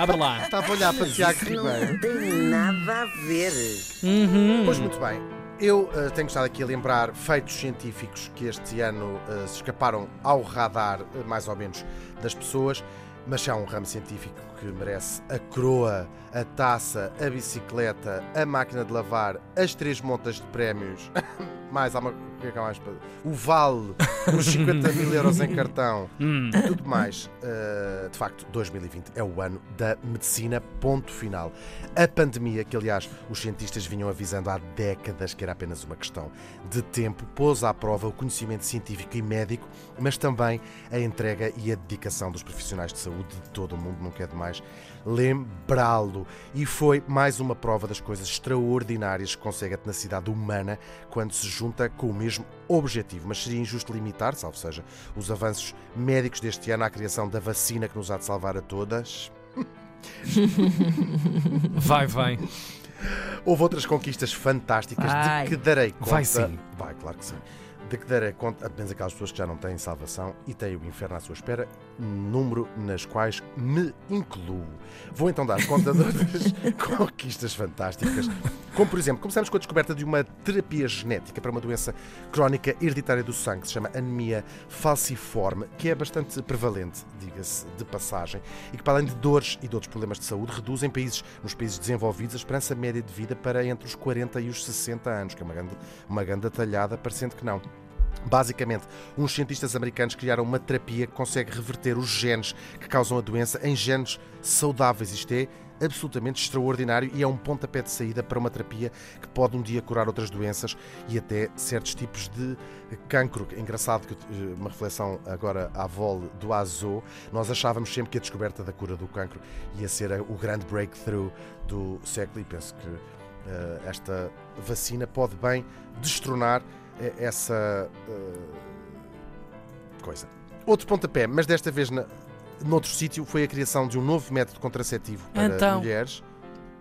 Abre lá. Estava a olhar para Tiago Não Ribeiro. tem nada a ver. Uhum. Pois muito bem. Eu eh, tenho estado aqui a lembrar feitos científicos que este ano eh, se escaparam ao radar, eh, mais ou menos, das pessoas, mas há um ramo científico que merece a coroa, a taça, a bicicleta, a máquina de lavar, as três montas de prémios, mais há uma. o que é que há mais O vale, os 50 mil euros em cartão, Hum. tudo mais. eh, de facto, 2020 é o ano da medicina, ponto final. A pandemia, que aliás os cientistas vinham avisando há décadas que era apenas uma questão de tempo, pôs à prova o conhecimento científico e médico, mas também a entrega e a dedicação dos profissionais de saúde de todo o mundo, não quer demais lembrá-lo. E foi mais uma prova das coisas extraordinárias que consegue a tenacidade humana quando se junta com o mesmo objetivo. Mas seria injusto limitar, salvo seja, os avanços médicos deste ano à criação da vacina que nos há de salvar a todas. Vai, vai. Houve outras conquistas fantásticas Vai. de que darei conta. Vai sim. Vai, claro que sim. De que darei conta apenas aquelas pessoas que já não têm salvação e têm o inferno à sua espera, número nas quais me incluo. Vou então dar conta de outras conquistas fantásticas. Como, por exemplo, começamos com a descoberta de uma terapia genética para uma doença crónica hereditária do sangue, que se chama anemia falciforme, que é bastante prevalente, diga-se de passagem, e que, para além de dores e de outros problemas de saúde, reduz em países, nos países desenvolvidos a esperança média de vida para entre os 40 e os 60 anos, que é uma grande, uma grande talhada, parecendo que não. Basicamente, uns cientistas americanos criaram uma terapia que consegue reverter os genes que causam a doença em genes saudáveis. Isto é absolutamente extraordinário e é um pontapé de saída para uma terapia que pode um dia curar outras doenças e até certos tipos de cancro. É engraçado que eh, uma reflexão agora à vol do AZO, nós achávamos sempre que a descoberta da cura do cancro ia ser o grande breakthrough do século e penso que eh, esta vacina pode bem destronar essa eh, coisa. Outro pontapé, mas desta vez na, noutro sítio, foi a criação de um novo método contraceptivo para Então. mulheres.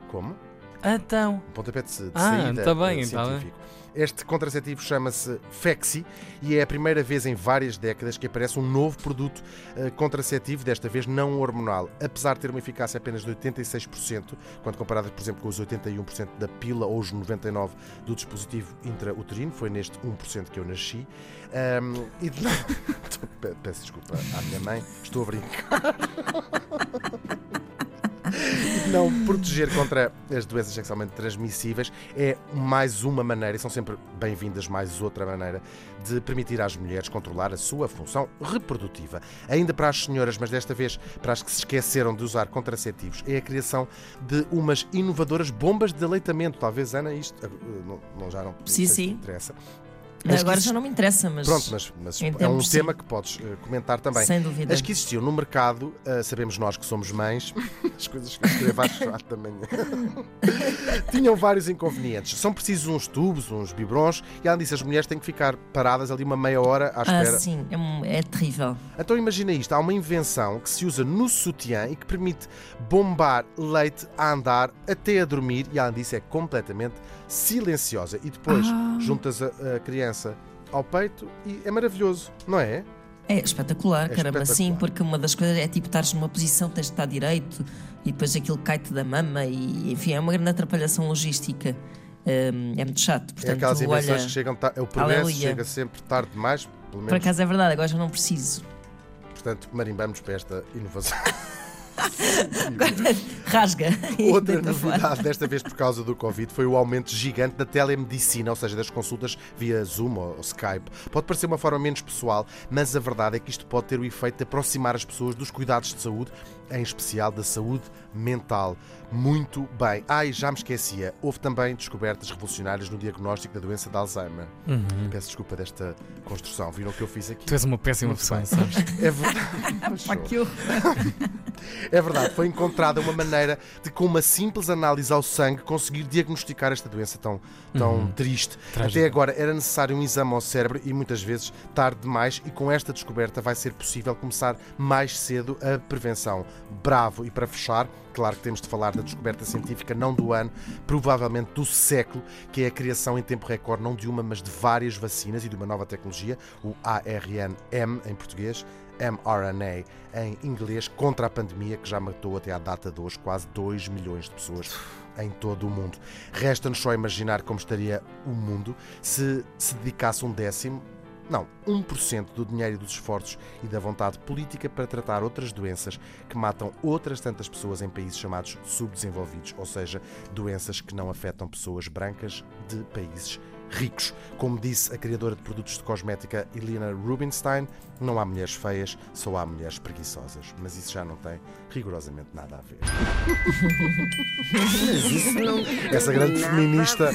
Como? Então. Um pontapé de, de Ah, saída tá bem, eh, então, científico. Este contraceptivo chama-se Fexi e é a primeira vez em várias décadas que aparece um novo produto eh, contraceptivo, desta vez não hormonal. Apesar de ter uma eficácia apenas de 86%, quando comparada, por exemplo, com os 81% da pila ou os 99% do dispositivo intrauterino, foi neste 1% que eu nasci. Ahm, e de- Pe- Peço desculpa à minha mãe, estou a brincar. não proteger contra as doenças sexualmente transmissíveis é mais uma maneira, e são sempre bem-vindas mais outra maneira, de permitir às mulheres controlar a sua função reprodutiva. Ainda para as senhoras, mas desta vez para as que se esqueceram de usar contraceptivos, é a criação de umas inovadoras bombas de aleitamento. Talvez, Ana, isto eh, não, não já não Sim, sim. te interessa. Que Agora já não me interessa, mas. Pronto, mas, mas é um sim. tema que podes eh, comentar também. Sem dúvida. As que existiam no mercado, ah, sabemos nós que somos mães, as coisas que escrevo às quatro da manhã, tinham vários inconvenientes. São precisos uns tubos, uns biberons, e além disso, as mulheres têm que ficar paradas ali uma meia hora à Ah, espera. sim, é, é terrível. Então imagina isto: há uma invenção que se usa no sutiã e que permite bombar leite a andar até a dormir, e além disso, é completamente silenciosa. E depois Ah. juntas a, a criança ao peito e é maravilhoso, não é? É espetacular, É caramba, sim, espetacular. porque uma das coisas é tipo estares numa posição, tens de estar direito e depois aquilo cai-te da mama e enfim, é uma grande atrapalhação logística. Hum, é muito chato. É Portanto, aquelas invenções olha, que chegam tarde. O progresso Aleluia. chega sempre tarde demais, pelo por menos. acaso é verdade, agora já não preciso. Portanto, marimbamos para esta inovação. Rasga. Outra novidade, desta vez por causa do Covid, foi o aumento gigante da telemedicina, ou seja, das consultas via Zoom ou Skype. Pode parecer uma forma menos pessoal, mas a verdade é que isto pode ter o efeito de aproximar as pessoas dos cuidados de saúde, em especial da saúde mental. Muito bem. Ai, já me esquecia. Houve também descobertas revolucionárias no diagnóstico da doença de Alzheimer. Peço desculpa desta construção. Viram o que eu fiz aqui? Tu és uma péssima Muito pessoa, bem. sabes? É verdade. Pá, que horror. É verdade, foi encontrada uma maneira de, com uma simples análise ao sangue, conseguir diagnosticar esta doença tão, tão triste. Trágico. Até agora era necessário um exame ao cérebro e muitas vezes tarde demais, e com esta descoberta vai ser possível começar mais cedo a prevenção. Bravo! E para fechar, claro que temos de falar da descoberta científica, não do ano, provavelmente do século, que é a criação em tempo recorde, não de uma, mas de várias vacinas e de uma nova tecnologia, o ARNM em português, mRNA em inglês contra a pandemia que já matou até à data de hoje quase 2 milhões de pessoas em todo o mundo. Resta-nos só imaginar como estaria o mundo se se dedicasse um décimo não, 1% do dinheiro e dos esforços e da vontade política para tratar outras doenças que matam outras tantas pessoas em países chamados subdesenvolvidos, ou seja, doenças que não afetam pessoas brancas de países ricos. Como disse a criadora de produtos de cosmética Elena Rubinstein, não há mulheres feias, só há mulheres preguiçosas. Mas isso já não tem rigorosamente nada a ver. Mas isso não Essa grande feminista.